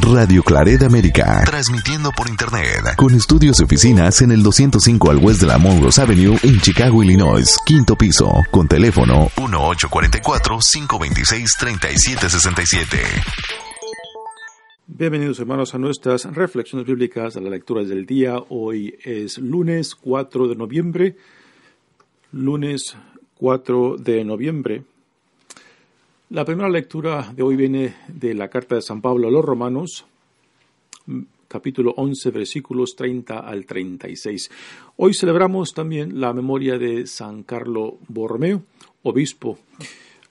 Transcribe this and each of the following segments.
Radio Claret América. Transmitiendo por Internet. Con estudios y oficinas en el 205 al West de la Monroe Avenue en Chicago, Illinois. Quinto piso. Con teléfono 1844-526-3767. Bienvenidos hermanos a nuestras reflexiones bíblicas, a las lecturas del día. Hoy es lunes 4 de noviembre. Lunes 4 de noviembre. La primera lectura de hoy viene de la carta de San Pablo a los Romanos, capítulo 11, versículos 30 al 36. Hoy celebramos también la memoria de San Carlo Borromeo, obispo,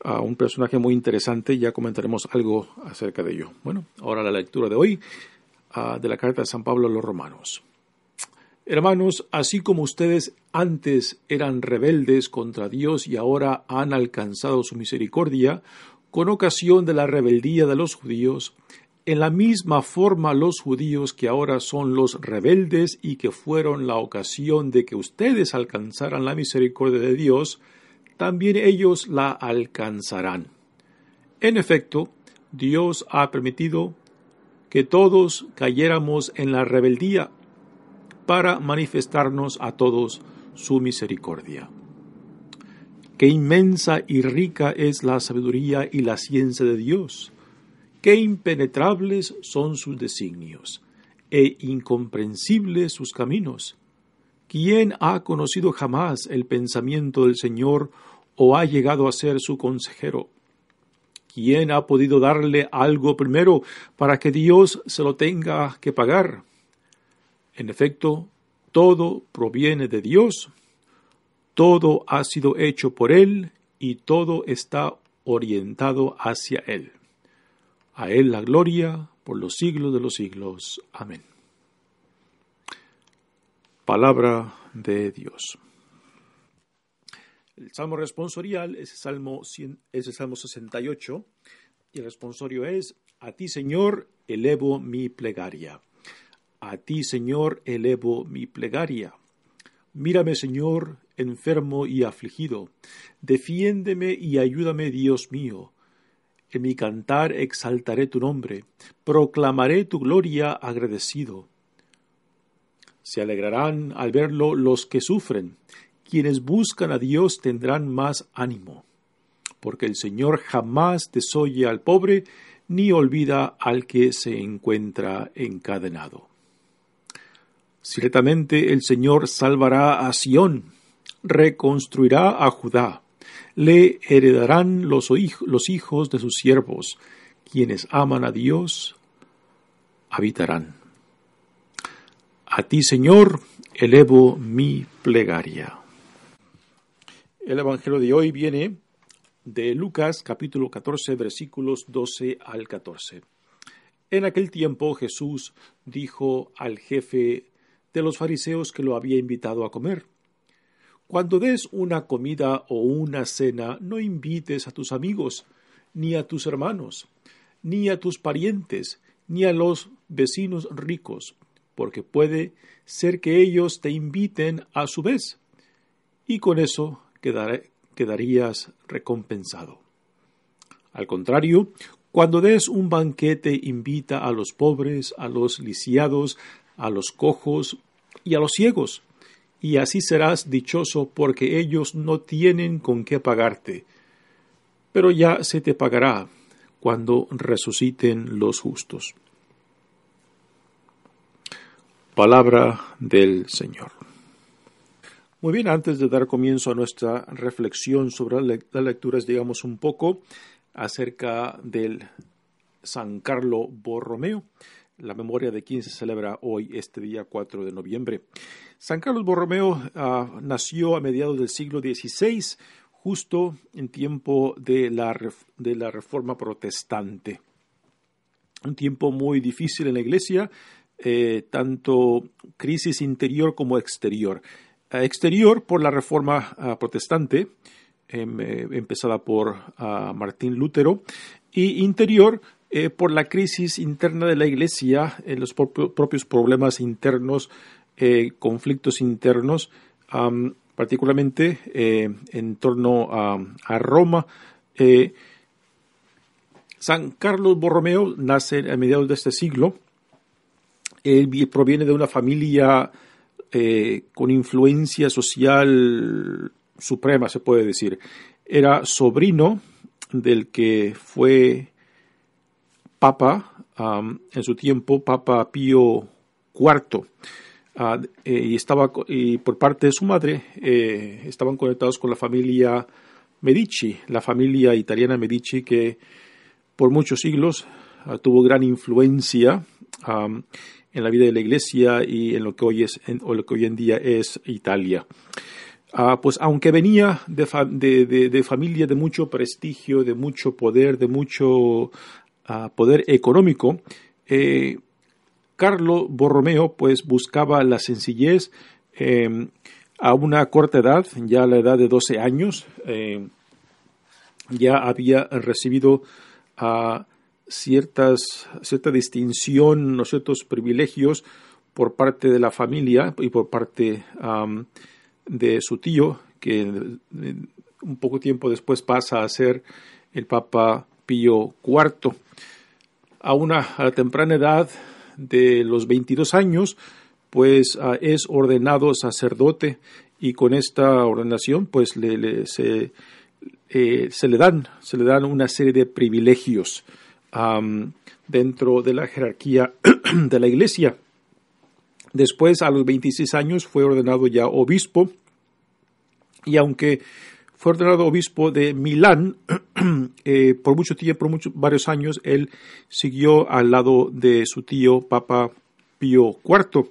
un personaje muy interesante, ya comentaremos algo acerca de ello. Bueno, ahora la lectura de hoy de la carta de San Pablo a los Romanos. Hermanos, así como ustedes antes eran rebeldes contra Dios y ahora han alcanzado su misericordia, con ocasión de la rebeldía de los judíos, en la misma forma los judíos que ahora son los rebeldes y que fueron la ocasión de que ustedes alcanzaran la misericordia de Dios, también ellos la alcanzarán. En efecto, Dios ha permitido que todos cayéramos en la rebeldía para manifestarnos a todos su misericordia. Qué inmensa y rica es la sabiduría y la ciencia de Dios. Qué impenetrables son sus designios e incomprensibles sus caminos. ¿Quién ha conocido jamás el pensamiento del Señor o ha llegado a ser su consejero? ¿Quién ha podido darle algo primero para que Dios se lo tenga que pagar? En efecto, todo proviene de Dios, todo ha sido hecho por Él y todo está orientado hacia Él. A Él la gloria por los siglos de los siglos. Amén. Palabra de Dios. El salmo responsorial es el salmo, es el salmo 68 y el responsorio es, A ti Señor elevo mi plegaria. A ti, Señor, elevo mi plegaria. Mírame, Señor, enfermo y afligido. Defiéndeme y ayúdame, Dios mío. En mi cantar exaltaré tu nombre, proclamaré tu gloria agradecido. Se alegrarán al verlo los que sufren, quienes buscan a Dios tendrán más ánimo, porque el Señor jamás desoye al pobre ni olvida al que se encuentra encadenado. Ciertamente el Señor salvará a Sión, reconstruirá a Judá, le heredarán los, los hijos de sus siervos, quienes aman a Dios, habitarán. A ti, Señor, elevo mi plegaria. El Evangelio de hoy viene de Lucas capítulo 14 versículos 12 al 14. En aquel tiempo Jesús dijo al jefe de los fariseos que lo había invitado a comer. Cuando des una comida o una cena, no invites a tus amigos, ni a tus hermanos, ni a tus parientes, ni a los vecinos ricos, porque puede ser que ellos te inviten a su vez, y con eso quedarías recompensado. Al contrario, cuando des un banquete, invita a los pobres, a los lisiados, a los cojos y a los ciegos, y así serás dichoso porque ellos no tienen con qué pagarte. Pero ya se te pagará cuando resuciten los justos. Palabra del Señor. Muy bien, antes de dar comienzo a nuestra reflexión sobre las lecturas, digamos un poco acerca del San Carlo Borromeo la memoria de quien se celebra hoy, este día 4 de noviembre. San Carlos Borromeo ah, nació a mediados del siglo XVI, justo en tiempo de la, de la Reforma Protestante. Un tiempo muy difícil en la Iglesia, eh, tanto crisis interior como exterior. Ah, exterior por la Reforma ah, Protestante, em, eh, empezada por Martín Lutero, y interior eh, por la crisis interna de la Iglesia, los propios problemas internos, eh, conflictos internos, particularmente eh, en torno a, Roma, San Carlos Borromeo nace a mediados de este siglo. Él proviene de una familia eh, con influencia social suprema, se puede decir. Era sobrino del que fue papa en su tiempo, Papa Pío IV. Ah, eh, y estaba y por parte de su madre eh, estaban conectados con la familia Medici, la familia italiana Medici que por muchos siglos ah, tuvo gran influencia en la vida de la Iglesia y en lo que hoy es en, lo que hoy en día es Italia. Ah, pues aunque venía de, de, familia de mucho prestigio, de mucho poder, de mucho poder económico, eh, Carlo Borromeo pues buscaba la sencillez em, a una corta edad, ya a la edad de 12 años, em, ya había recibido ciertas, cierta distinción, ciertos privilegios por parte de la familia y por parte de su tío, que eh, un poco tiempo después pasa a ser el Papa Pío IV. A una temprana edad de los 22 años, pues ah, es ordenado sacerdote y con esta ordenación pues le, se, eh, se, le dan, se le dan una serie de privilegios dentro de la jerarquía de la iglesia. Después, a los 26 años, fue ordenado ya obispo y aunque fue ordenado obispo de Milán. Eh, por mucho tiempo, por varios años, él siguió al lado de su tío Papa Pío IV,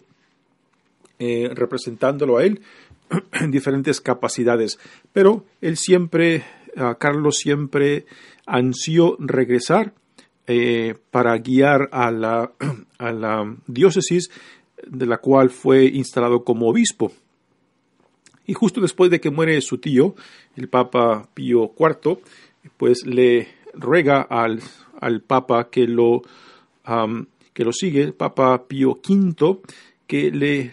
eh, representándolo a él en diferentes capacidades. Pero él siempre, Carlos siempre ansió regresar eh, para guiar a la, a la diócesis de la cual fue instalado como obispo. Y justo después de que muere su tío, el Papa Pío IV, pues le ruega al, al Papa que lo, que lo sigue, Papa Pío V, que le,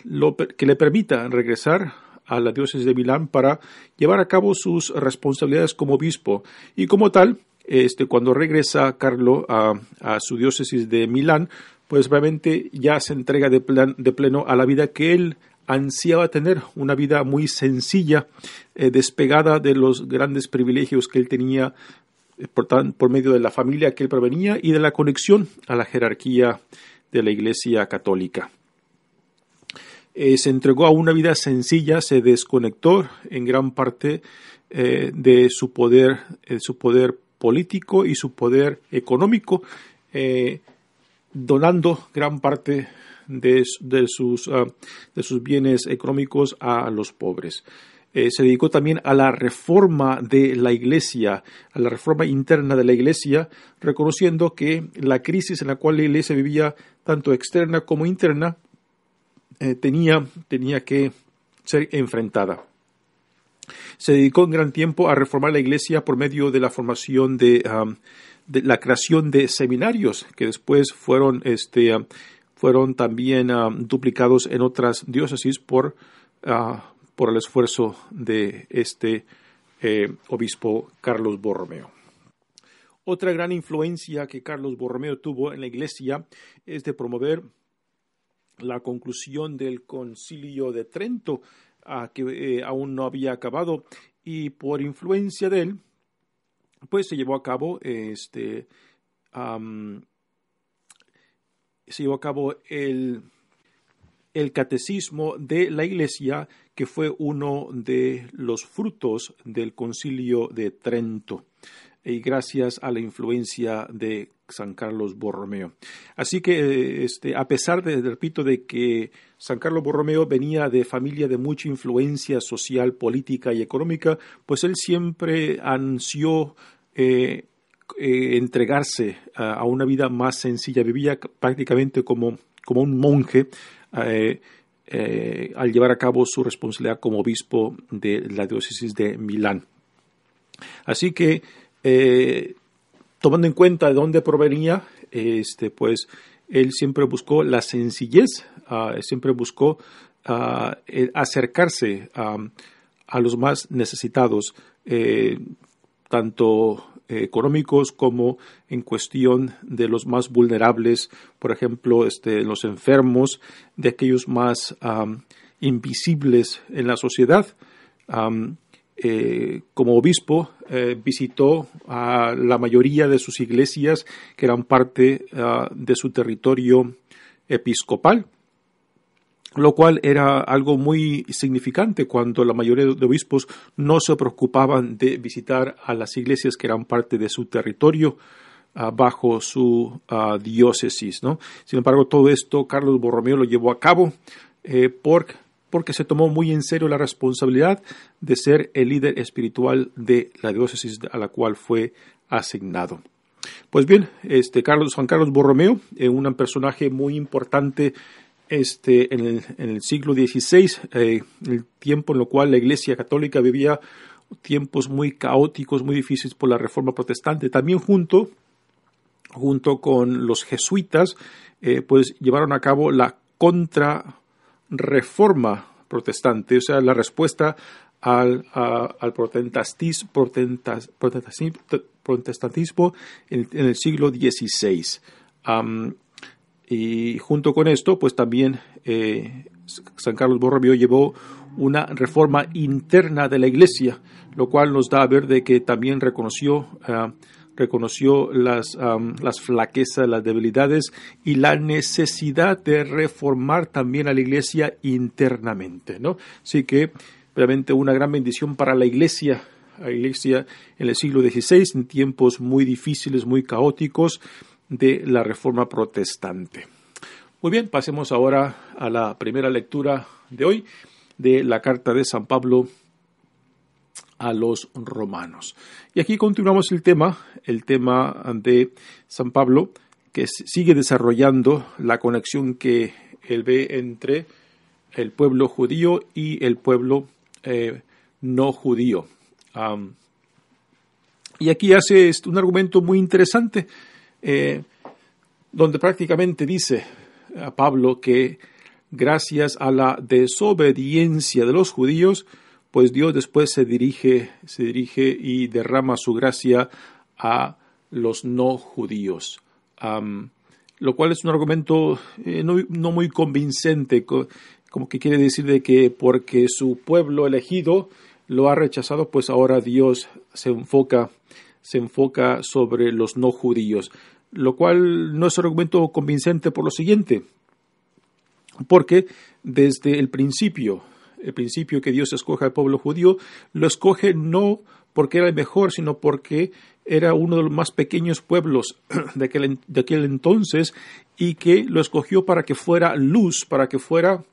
que le permita regresar a la diócesis de Milán para llevar a cabo sus responsabilidades como obispo. Y como tal, este, cuando regresa Carlo a, a su diócesis de Milán, pues realmente ya se entrega de, de pleno a la vida que él ansiaba tener una vida muy sencilla, eh, despegada de los grandes privilegios que él tenía eh, por, medio de la familia que él provenía y de la conexión a la jerarquía de la Iglesia católica. Eh, se entregó a una vida sencilla, se desconectó en gran parte de su poder, su poder político y su poder económico, donando gran parte de, sus, ah, de sus bienes económicos a los pobres. Eh, se dedicó también a la reforma de la iglesia, a la reforma interna de la iglesia, reconociendo que la crisis en la cual la iglesia vivía, tanto externa como interna, eh, tenía, tenía que ser enfrentada. Se dedicó en gran tiempo a reformar la iglesia por medio de la formación de, ah, la creación de seminarios que después fueron este, ah, fueron también ah, duplicados en otras diócesis por, ah, por el esfuerzo de este eh, obispo Carlos Borromeo. Otra gran influencia que Carlos Borromeo tuvo en la iglesia es de promover la conclusión del concilio de Trento, ah, que eh, aún no había acabado, y por influencia de él, pues se llevó a cabo este, se llevó a cabo el, el catecismo de la Iglesia, que fue uno de los frutos del concilio de Trento, y gracias a la influencia de San Carlos Borromeo. Así que, este, a pesar de, repito, de que San Carlos Borromeo venía de familia de mucha influencia social, política y económica, pues él siempre ansió eh, eh, entregarse a, una vida más sencilla, vivía prácticamente como, como un monje eh, eh, al llevar a cabo su responsabilidad como obispo de la diócesis de Milán. Así que, tomando en cuenta de dónde provenía, este, pues él siempre buscó la sencillez, ah, siempre buscó ah, acercarse a los más necesitados, tanto económicos como en cuestión de los más vulnerables, por ejemplo, este, los enfermos, de aquellos más invisibles en la sociedad. Eh, como obispo eh, visitó a la mayoría de sus iglesias que eran parte ah, de su territorio episcopal, lo cual era algo muy significante cuando la mayoría de obispos no se preocupaban de visitar a las iglesias que eran parte de su territorio ah, bajo su ah, diócesis. ¿no? Sin embargo, todo esto Carlos Borromeo lo llevó a cabo eh, por porque se tomó muy en serio la responsabilidad de ser el líder espiritual de la diócesis a la cual fue asignado. Pues bien, este Carlos, Juan Carlos Borromeo, eh, un personaje muy importante este, en, el, siglo XVI, eh, el tiempo en el cual la Iglesia Católica vivía tiempos muy caóticos, muy difíciles por la Reforma Protestante. También junto, junto con los jesuitas, eh, pues llevaron a cabo la contra reforma protestante, o sea, la respuesta al, al protestantismo, protestantismo en, el siglo XVI. Y junto con esto, pues también eh, San Carlos Borromeo llevó una reforma interna de la Iglesia, lo cual nos da a ver de que también reconoció ah, reconoció las, las flaquezas, las debilidades y la necesidad de reformar también a la iglesia internamente, ¿no? Así que realmente una gran bendición para la iglesia, la iglesia en el siglo XVI, en tiempos muy difíciles, muy caóticos de la reforma protestante. Muy bien, pasemos ahora a la primera lectura de hoy de la carta de San Pablo a los romanos. Y aquí continuamos el tema, el tema de San Pablo, que sigue desarrollando la conexión que él ve entre el pueblo judío y el pueblo eh, no judío. y aquí hace un argumento muy interesante, eh, donde prácticamente dice a Pablo que gracias a la desobediencia de los judíos, pues Dios después se dirige, se dirige y derrama su gracia a los no judíos. lo cual es un argumento eh, no, muy convincente, como que quiere decir de que porque su pueblo elegido lo ha rechazado, pues ahora Dios se enfoca, se enfoca sobre los no judíos, lo cual no es un argumento convincente por lo siguiente, porque desde el principio el principio que Dios escoge al pueblo judío, lo escoge no porque era el mejor, sino porque era uno de los más pequeños pueblos de aquel, de aquel entonces y que lo escogió para que fuera luz, para que fuera,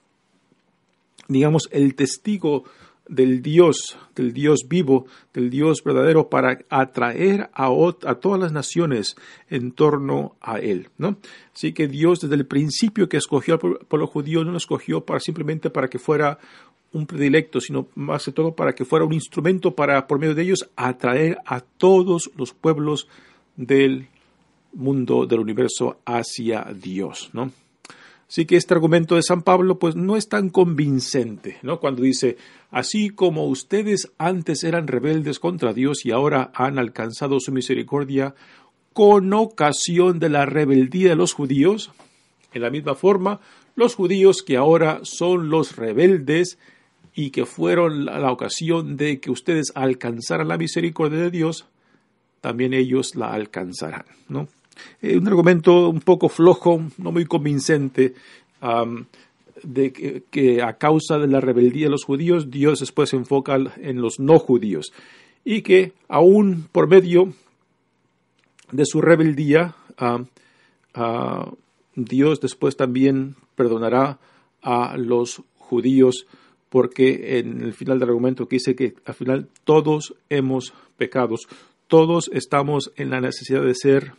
digamos, el testigo del Dios, del Dios vivo, del Dios verdadero, para atraer a, a, todas las naciones en torno a Él. ¿no? Así que Dios desde el principio que escogió al pueblo judío no lo escogió para, simplemente para que fuera un predilecto, sino más que todo para que fuera un instrumento para, por medio de ellos, atraer a todos los pueblos del mundo, del universo, hacia Dios, ¿no? Así que este argumento de San Pablo, pues no es tan convincente, ¿no? Cuando dice, así como ustedes antes eran rebeldes contra Dios y ahora han alcanzado su misericordia con ocasión de la rebeldía de los judíos, en la misma forma, los judíos que ahora son los rebeldes y que fueron la, ocasión de que ustedes alcanzaran la misericordia de Dios, también ellos la alcanzarán. ¿no? Eh, un argumento un poco flojo, no muy convincente, de que, a causa de la rebeldía de los judíos, Dios después se enfoca en los no judíos. Y que aún por medio de su rebeldía, Dios después también perdonará a los judíos porque en el final del argumento que dice que al final todos hemos pecados, todos estamos en la necesidad de ser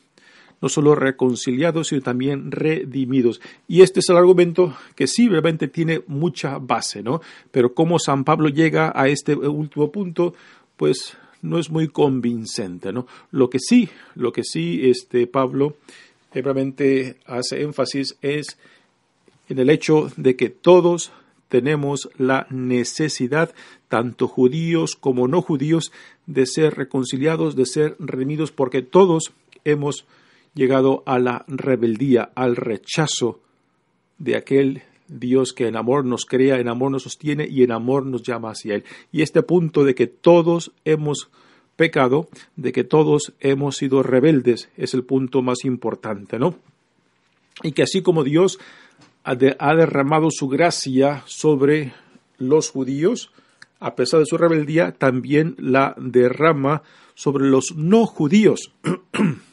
no solo reconciliados, sino también redimidos. Y este es el argumento que sí realmente tiene mucha base, ¿no? Pero cómo San Pablo llega a este último punto, pues no es muy convincente, ¿no? Lo que sí, lo que sí este Pablo realmente hace énfasis es en el hecho de que todos tenemos la necesidad, tanto judíos como no judíos, de ser reconciliados, de ser redimidos, porque todos hemos llegado a la rebeldía, al rechazo de aquel Dios que en amor nos crea, en amor nos sostiene y en amor nos llama hacia Él. Y este punto de que todos hemos pecado, de que todos hemos sido rebeldes, es el punto más importante, ¿no? Y que así como Dios ha, derramado su gracia sobre los judíos, a pesar de su rebeldía, también la derrama sobre los no judíos.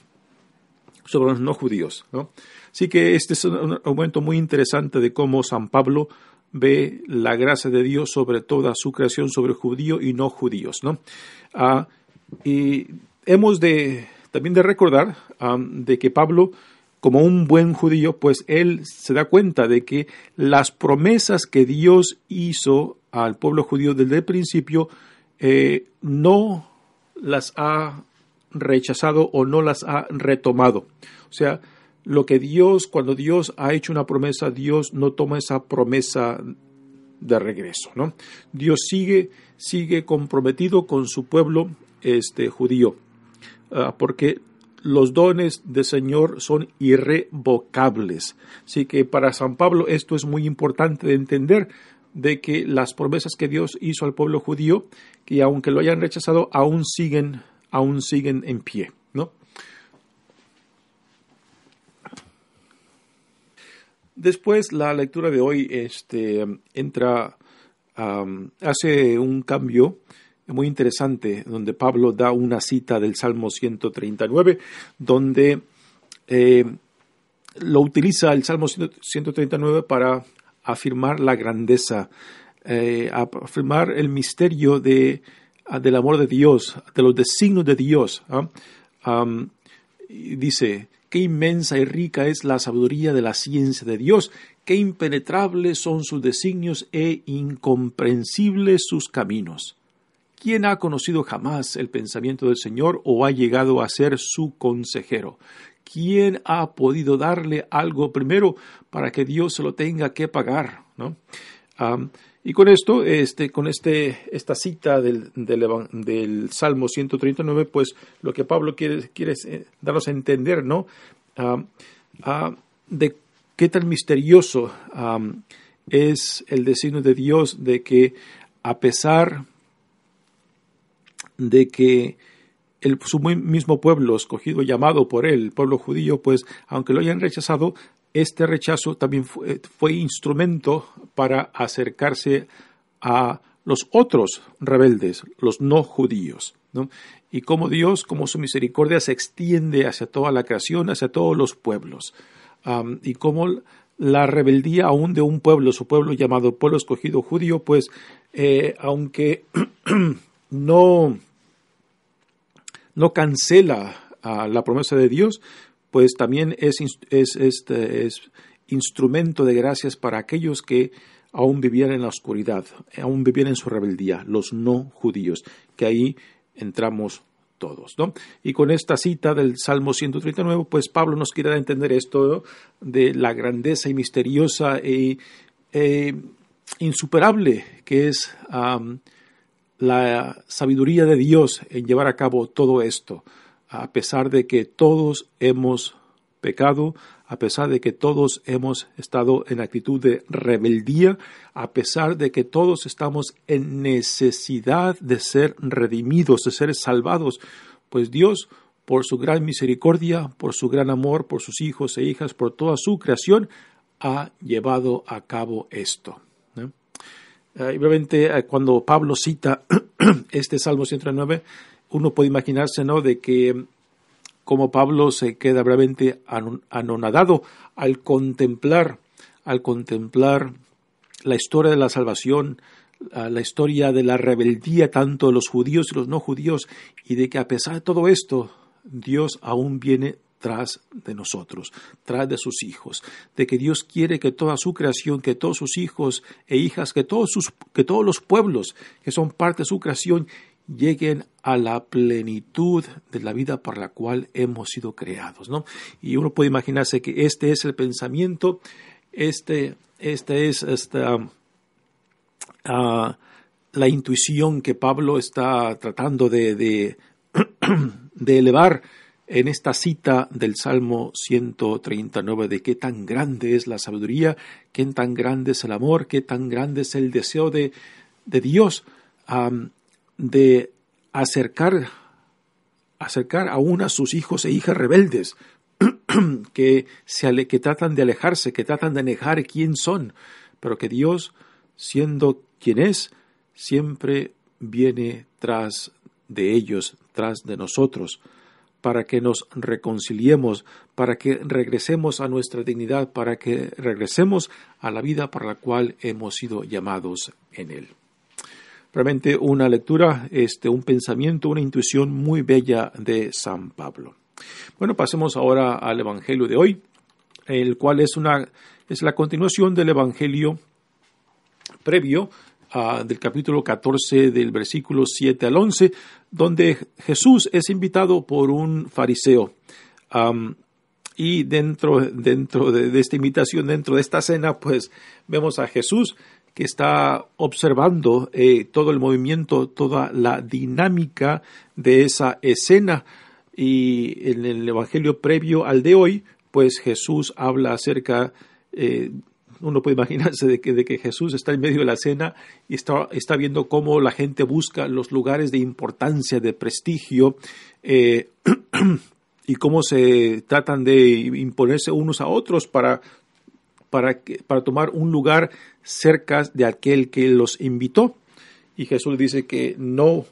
sobre los no judíos, ¿no? Así que este es un momento muy interesante de cómo San Pablo ve la gracia de Dios sobre toda su creación, sobre judío y no judíos, ¿no? Ah, y hemos de también de recordar de que Pablo, como un buen judío, pues él se da cuenta de que las promesas que Dios hizo al pueblo judío desde el principio eh, no las ha rechazado o no las ha retomado. O sea, lo que Dios, cuando Dios ha hecho una promesa, Dios no toma esa promesa de regreso, ¿no? Dios sigue, sigue comprometido con su pueblo este, judío, ah, porque los dones del Señor son irrevocables. Así que para San Pablo esto es muy importante de entender de que las promesas que Dios hizo al pueblo judío, que aunque lo hayan rechazado, aún siguen, aún siguen en pie, ¿no? Después la lectura de hoy este, entra, hace un cambio muy interesante donde Pablo da una cita del Salmo 139 donde eh, lo utiliza el Salmo 139 para afirmar la grandeza, eh, afirmar el misterio de, del amor de Dios, de los designios de Dios. ¿ah? dice, Qué inmensa y rica es la sabiduría de la ciencia de Dios, qué impenetrables son sus designios e incomprensibles sus caminos. ¿Quién ha conocido jamás el pensamiento del Señor o ha llegado a ser su consejero? ¿Quién ha podido darle algo primero para que Dios se lo tenga que pagar? ¿no? Y con esto, este, con este, esta cita del, del, Salmo 139, pues lo que Pablo quiere, quiere eh, darnos a entender, ¿no? Ah, ah, de qué tan misterioso es el designio de Dios de que a pesar de que el, su mismo pueblo escogido, llamado por él, el pueblo judío, pues aunque lo hayan rechazado, este rechazo también fue, instrumento para acercarse a los otros rebeldes, los no judíos. Y como Dios, como su misericordia se extiende hacia toda la creación, hacia todos los pueblos. y como la rebeldía aún de un pueblo, su pueblo llamado pueblo escogido judío, pues eh, aunque no, no cancela la promesa de Dios, pues también es, es, este, es instrumento de gracias para aquellos que aún vivían en la oscuridad, aún vivían en su rebeldía, los no judíos, que ahí entramos todos. ¿no? Y con esta cita del Salmo 139, pues Pablo nos quiere entender esto de la grandeza y misteriosa e insuperable que es la sabiduría de Dios en llevar a cabo todo esto a pesar de que todos hemos pecado, a pesar de que todos hemos estado en actitud de rebeldía, a pesar de que todos estamos en necesidad de ser redimidos, de ser salvados, pues Dios, por su gran misericordia, por su gran amor, por sus hijos e hijas, por toda su creación, ha llevado a cabo esto. Eh, obviamente, eh, cuando Pablo cita este Salmo 109, uno puede imaginarse, ¿no?, de que como Pablo se queda brevemente anonadado al contemplar, al contemplar la historia de la salvación, la historia de la rebeldía tanto de los judíos y los no judíos, y de que a pesar de todo esto, Dios aún viene tras de nosotros, tras de sus hijos, de que Dios quiere que toda su creación, que todos sus hijos e hijas, que todos, sus, que todos los pueblos que son parte de su creación lleguen a la plenitud de la vida por la cual hemos sido creados, ¿no? Y uno puede imaginarse que este es el pensamiento, este, esta es esta, ah, la intuición que Pablo está tratando de, de, de elevar en esta cita del Salmo 139 de qué tan grande es la sabiduría, qué tan grande es el amor, qué tan grande es el deseo de, de Dios de acercar, acercar aún a sus hijos e hijas rebeldes que, se, que tratan de alejarse, que tratan de negar quién son, pero que Dios, siendo quien es, siempre viene tras de ellos, tras de nosotros para que nos reconciliemos, para que regresemos a nuestra dignidad, para que regresemos a la vida para la cual hemos sido llamados en Él. Realmente una lectura, este, un pensamiento, una intuición muy bella de San Pablo. Bueno, pasemos ahora al Evangelio de hoy, el cual es una es la continuación del Evangelio previo del capítulo 14 del versículo 7 al 11, donde Jesús es invitado por un fariseo. y dentro, dentro de, esta invitación, dentro de esta cena, pues vemos a Jesús que está observando eh, todo el movimiento, toda la dinámica de esa escena. Y en el Evangelio previo al de hoy, pues Jesús habla acerca eh, uno puede imaginarse de que, de que, Jesús está en medio de la cena y está, está, viendo cómo la gente busca los lugares de importancia, de prestigio, eh, y cómo se tratan de imponerse unos a otros para, para, tomar un lugar cerca de aquel que los invitó. Y Jesús dice que no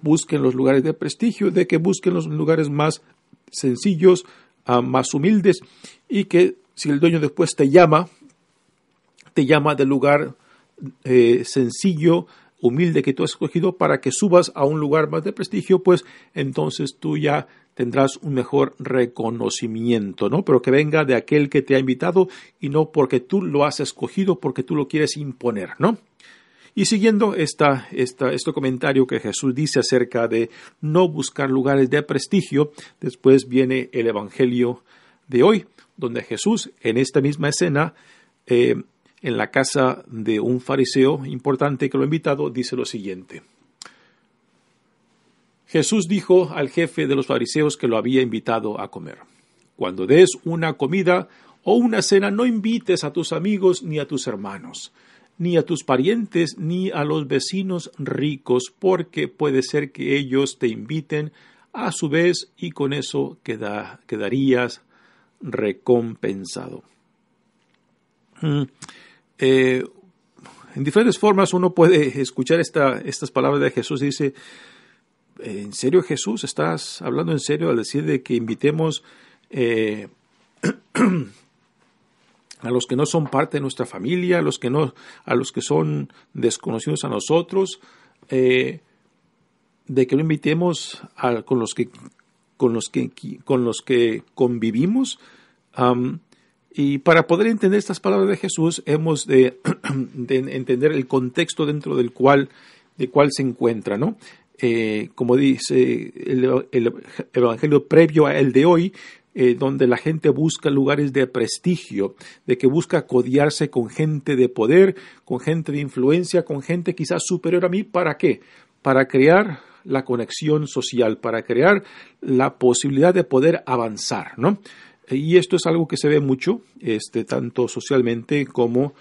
busquen los lugares de prestigio, de que busquen los lugares más sencillos, ah, más humildes, y que si el dueño después te llama te llama del lugar eh, sencillo, humilde que tú has escogido para que subas a un lugar más de prestigio, pues entonces tú ya tendrás un mejor reconocimiento, ¿no? Pero que venga de aquel que te ha invitado y no porque tú lo has escogido, porque tú lo quieres imponer, ¿no? Y siguiendo esta, esta, este comentario que Jesús dice acerca de no buscar lugares de prestigio, después viene el Evangelio de hoy, donde Jesús, en esta misma escena, eh, en la casa de un fariseo importante que lo ha invitado, dice lo siguiente. Jesús dijo al jefe de los fariseos que lo había invitado a comer, Cuando des una comida o una cena, no invites a tus amigos ni a tus hermanos, ni a tus parientes, ni a los vecinos ricos, porque puede ser que ellos te inviten a su vez y con eso quedarías recompensado. Mm. Eh, en diferentes formas uno puede escuchar esta, estas palabras de Jesús dice, ¿en serio Jesús? ¿Estás hablando en serio al decir de que invitemos eh, a los que no son parte de nuestra familia, a los que, no, a los que son desconocidos a nosotros, eh, de que no invitemos a, con, los que, con, los que, con los que convivimos? Y para poder entender estas palabras de Jesús, hemos de, entender el contexto dentro del cual, de cual se encuentra, ¿no? Eh, como dice el, Evangelio previo a el de hoy, eh, donde la gente busca lugares de prestigio, de que busca codiarse con gente de poder, con gente de influencia, con gente quizás superior a mí, ¿para qué? Para crear la conexión social, para crear la posibilidad de poder avanzar, ¿no? Y esto es algo que se ve mucho, este, tanto socialmente como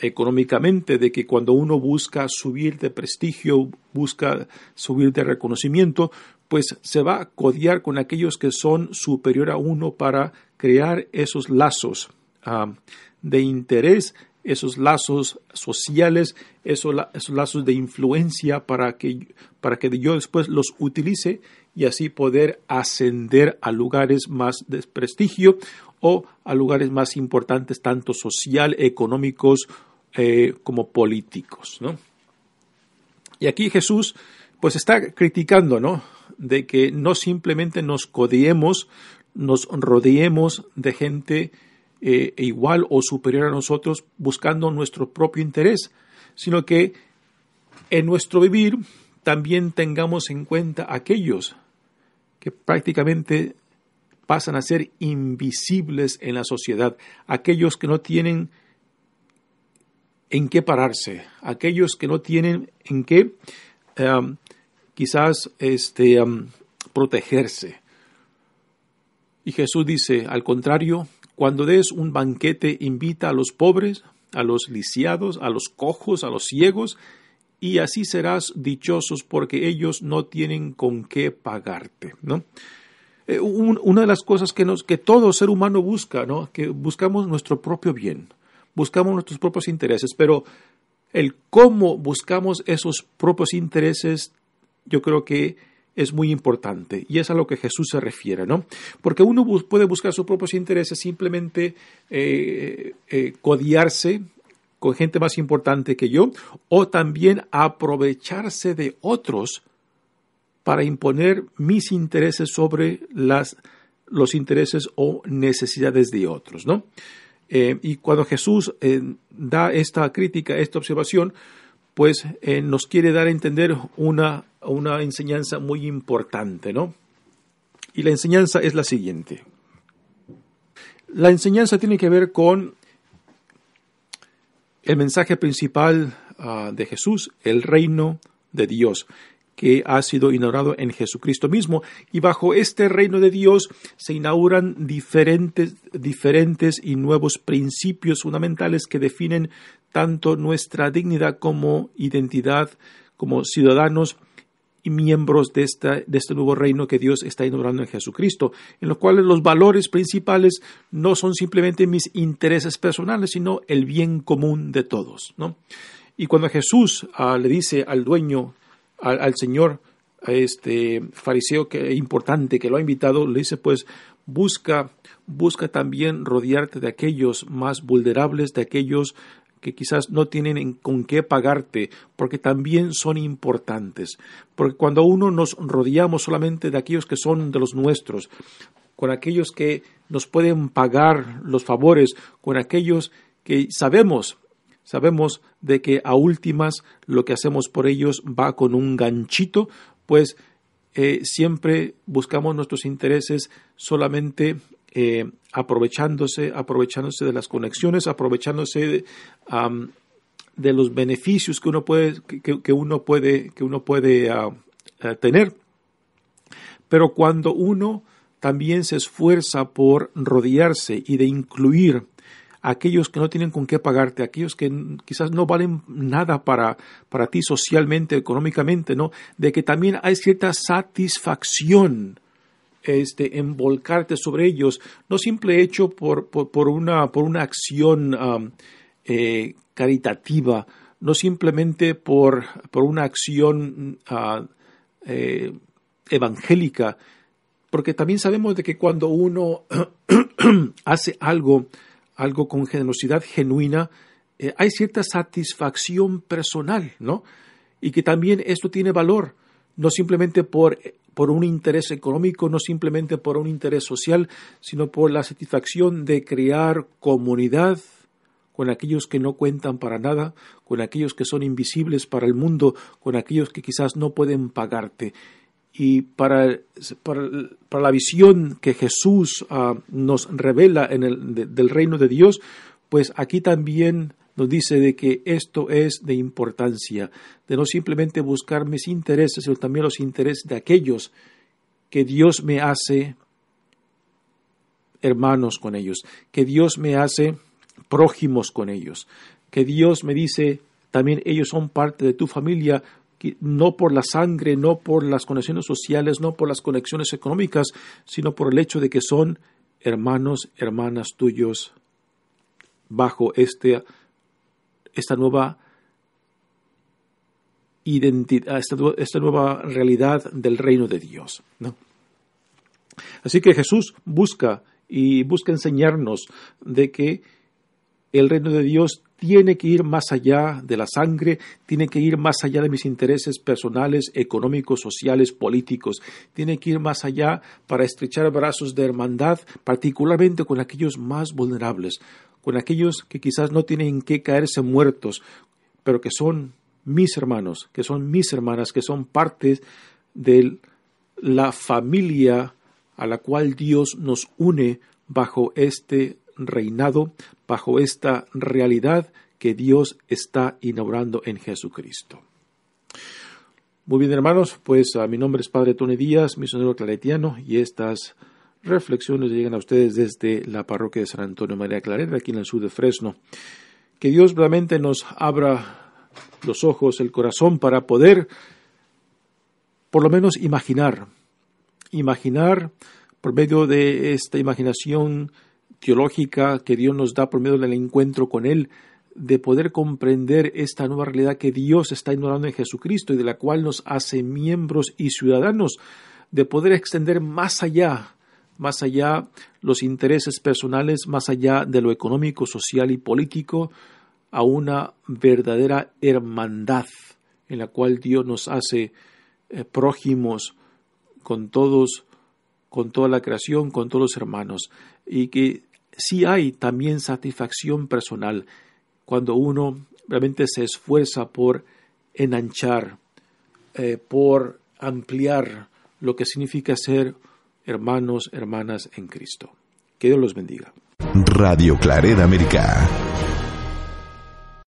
económicamente, de que cuando uno busca subir de prestigio, busca subir de reconocimiento, pues se va a codiar con aquellos que son superior a uno para crear esos lazos de interés, esos lazos sociales, esos, esos, lazos de influencia para que, para que yo después los utilice y así poder ascender a lugares más de prestigio o a lugares más importantes, tanto social, económicos eh, como políticos. ¿no? Y aquí Jesús pues está criticando, ¿no? De que no simplemente nos codeemos, nos rodeemos de gente eh, igual o superior a nosotros buscando nuestro propio interés, sino que en nuestro vivir también tengamos en cuenta aquellos que prácticamente pasan a ser invisibles en la sociedad, aquellos que no tienen en qué pararse, aquellos que no tienen en qué um, quizás este, um, protegerse. Y Jesús dice, al contrario, cuando des un banquete, invita a los pobres, a los lisiados, a los cojos, a los ciegos, y así serás dichosos porque ellos no tienen con qué pagarte, ¿no? Eh, una de las cosas que, nos, que todo ser humano busca, ¿no? que buscamos nuestro propio bien, buscamos nuestros propios intereses, pero el cómo buscamos esos propios intereses, yo creo que es muy importante y es a lo que Jesús se refiere, ¿no? Porque uno puede buscar sus propios intereses simplemente eh, eh, codiarse con gente más importante que yo o también aprovecharse de otros para imponer mis intereses sobre las, los intereses o necesidades de otros, ¿no? Eh, y cuando Jesús eh, da esta crítica, esta observación, pues eh, nos quiere dar a entender una, una enseñanza muy importante, ¿no? Y la enseñanza es la siguiente. La enseñanza tiene que ver con el mensaje principal ah, de Jesús, el reino de Dios que ha sido inaugurado en Jesucristo mismo. Y bajo este reino de Dios se inauguran diferentes, diferentes y nuevos principios fundamentales que definen tanto nuestra dignidad como identidad, como ciudadanos y miembros de, esta, de este nuevo reino que Dios está inaugurando en Jesucristo, en los cuales los valores principales no son simplemente mis intereses personales, sino el bien común de todos. ¿no? Y cuando Jesús ah, le dice al dueño al, Señor, este fariseo que importante que lo ha invitado, le dice pues busca, busca también rodearte de aquellos más vulnerables, de aquellos que quizás no tienen con qué pagarte, porque también son importantes. Porque cuando uno nos rodeamos solamente de aquellos que son de los nuestros, con aquellos que nos pueden pagar los favores, con aquellos que sabemos sabemos de que a últimas lo que hacemos por ellos va con un ganchito, pues eh, siempre buscamos nuestros intereses solamente eh, aprovechándose, aprovechándose de las conexiones, aprovechándose de, los beneficios que uno puede, que, uno puede, que uno puede ah, ah, tener. Pero cuando uno también se esfuerza por rodearse y de incluir aquellos que no tienen con qué pagarte, aquellos que quizás no valen nada para, para ti socialmente, económicamente, ¿no? De que también hay cierta satisfacción este, en volcarte sobre ellos, no simple hecho por, por, una, por una acción eh, caritativa, no simplemente por, por una acción uh, evangélica, porque también sabemos de que cuando uno hace algo algo con generosidad genuina, eh, hay cierta satisfacción personal, ¿no? Y que también esto tiene valor, no simplemente por, por un interés económico, no simplemente por un interés social, sino por la satisfacción de crear comunidad con aquellos que no cuentan para nada, con aquellos que son invisibles para el mundo, con aquellos que quizás no pueden pagarte y para, para, la visión que Jesús ah, nos revela en el, del reino de Dios, pues aquí también nos dice de que esto es de importancia, de no simplemente buscar mis intereses, sino también los intereses de aquellos que Dios me hace hermanos con ellos, que Dios me hace prójimos con ellos, que Dios me dice también ellos son parte de tu familia, no por la sangre, no por las conexiones sociales, no por las conexiones económicas, sino por el hecho de que son hermanos, hermanas tuyos bajo este, esta nueva identidad, esta, nueva realidad del reino de Dios. Así que Jesús busca y busca enseñarnos de que el reino de Dios tiene que ir más allá de la sangre, tiene que ir más allá de mis intereses personales, económicos, sociales, políticos, tiene que ir más allá para estrechar brazos de hermandad, particularmente con aquellos más vulnerables, con aquellos que quizás no tienen que caerse muertos, pero que son mis hermanos, que son mis hermanas, que son parte de la familia a la cual Dios nos une bajo este reinado bajo esta realidad que Dios está inaugurando en Jesucristo. Muy bien, hermanos, pues a mi nombre es Padre Tony Díaz, misionero claretiano, y estas reflexiones llegan a ustedes desde la parroquia de San Antonio María Clareta, aquí en el sur de Fresno. Que Dios realmente nos abra los ojos, el corazón, para poder, por lo menos, imaginar, imaginar por medio de esta imaginación teológica que Dios nos da por medio del encuentro con Él, de poder comprender esta nueva realidad que Dios está ignorando en Jesucristo y de la cual nos hace miembros y ciudadanos, de poder extender más allá, más allá los intereses personales, más allá de lo económico, social y político, a una verdadera hermandad en la cual Dios nos hace eh, prójimos con todos, con toda la creación, con todos los hermanos, y que sí hay también satisfacción personal cuando uno realmente se esfuerza por enanchar, eh, por ampliar lo que significa ser hermanos, hermanas en Cristo. Que Dios los bendiga. Radio Clareda América.